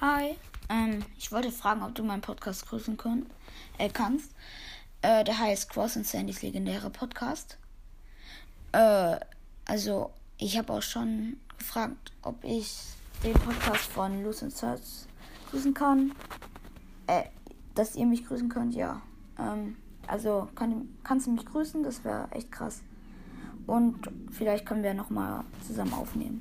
Hi, ähm, ich wollte fragen, ob du meinen Podcast grüßen können, äh, kannst. Äh, der heißt Cross and Sandys legendärer Podcast. Äh, also, ich habe auch schon gefragt, ob ich den Podcast von Loose and Search grüßen kann. Äh, dass ihr mich grüßen könnt, ja. Ähm, also, kann, kannst du mich grüßen? Das wäre echt krass. Und vielleicht können wir nochmal zusammen aufnehmen.